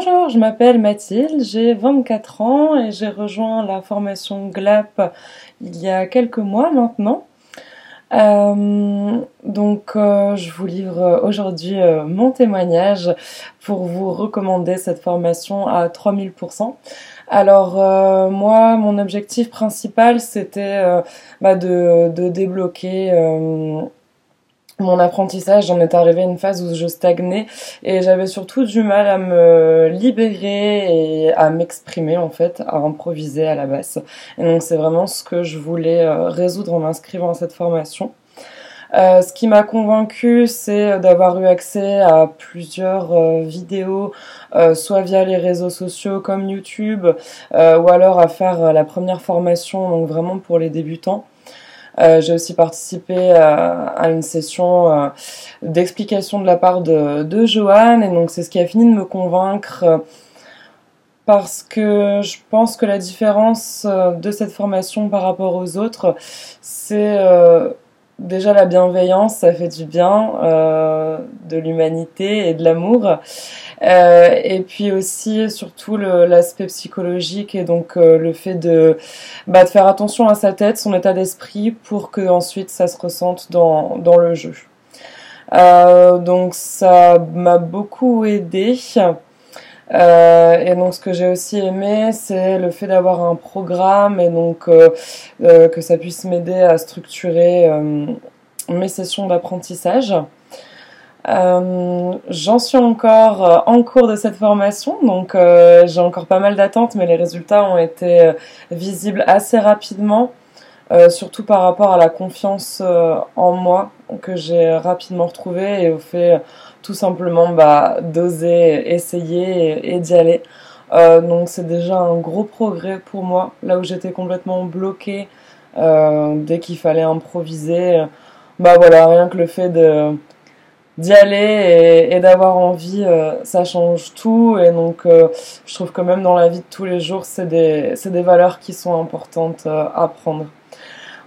Bonjour, je m'appelle Mathilde, j'ai 24 ans et j'ai rejoint la formation GLAP il y a quelques mois maintenant. Euh, donc euh, je vous livre aujourd'hui euh, mon témoignage pour vous recommander cette formation à 3000%. Alors moi, mon objectif principal, c'était bah, de, de, débloquer mon apprentissage, j'en étais arrivée à une phase où je stagnais et j'avais surtout du mal à me libérer et à m'exprimer en fait, à improviser à la basse. Et donc c'est vraiment ce que je voulais euh, résoudre en m'inscrivant à cette formation. Euh, ce qui m'a convaincu, c'est d'avoir eu accès à plusieurs euh, vidéos, soit via les réseaux sociaux comme YouTube, ou alors à faire la première formation, donc vraiment pour les débutants. Euh, j'ai aussi participé à, une session euh, d'explication de la part de, de Johan. Et donc c'est ce qui a fini de me convaincre euh, parce que je pense que la différence de cette formation par rapport aux autres, c'est déjà la bienveillance, ça fait du bien, euh, de l'humanité et de l'amour. Euh, et puis aussi surtout l'aspect psychologique et donc euh, le fait de, bah, de faire attention à sa tête, son état d'esprit pour que ensuite ça se ressente dans, dans le jeu. Donc ça m'a beaucoup aidé. Euh, et donc ce que j'ai aussi aimé, c'est le fait d'avoir un programme et donc euh, euh, que ça puisse m'aider à structurer mes sessions d'apprentissage. J'en suis encore en cours de cette formation, donc j'ai encore pas mal d'attentes, mais les résultats ont été visibles assez rapidement. Euh, surtout par rapport à la confiance euh, en moi que j'ai rapidement retrouvée et au fait tout simplement bah, d'oser essayer et, d'y aller. Euh, donc c'est déjà un gros progrès pour moi, là où j'étais complètement bloquée dès qu'il fallait improviser. bah voilà, rien que le fait de d'y aller et, d'avoir envie, ça change tout. Et donc, je trouve que même dans la vie de tous les jours, c'est des, des valeurs qui sont importantes à prendre.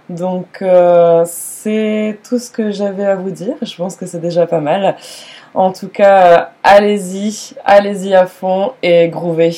Donc euh, c'est tout ce que j'avais à vous dire. Je pense que c'est déjà pas mal. En tout cas, allez-y, allez-y à fond et groovez.